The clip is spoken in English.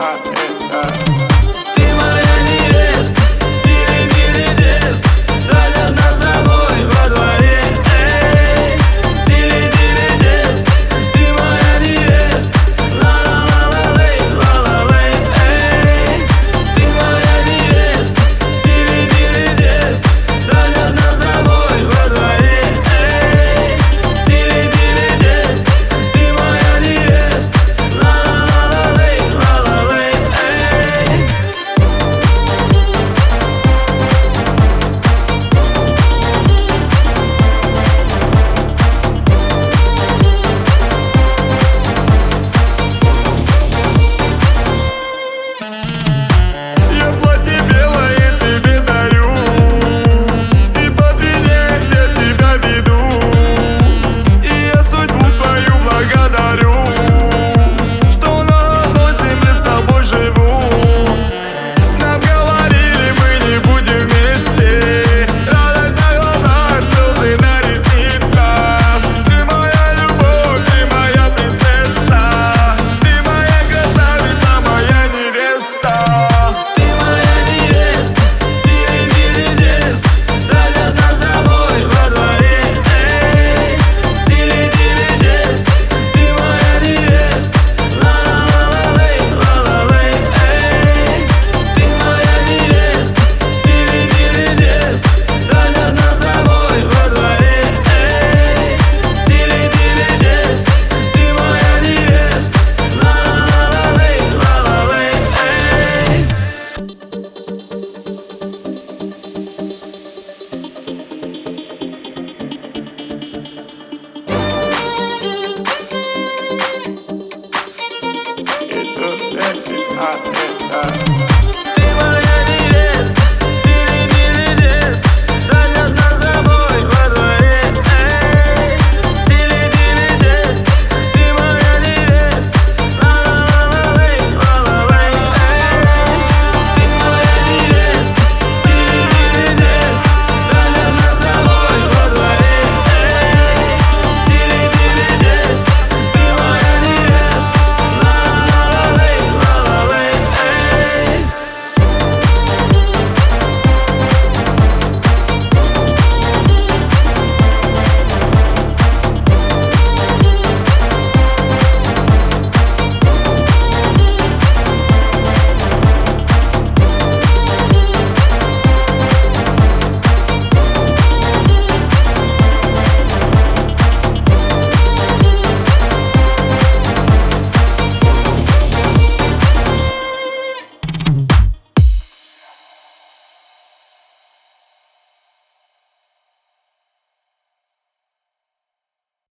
I. and. Uh, hot, get up.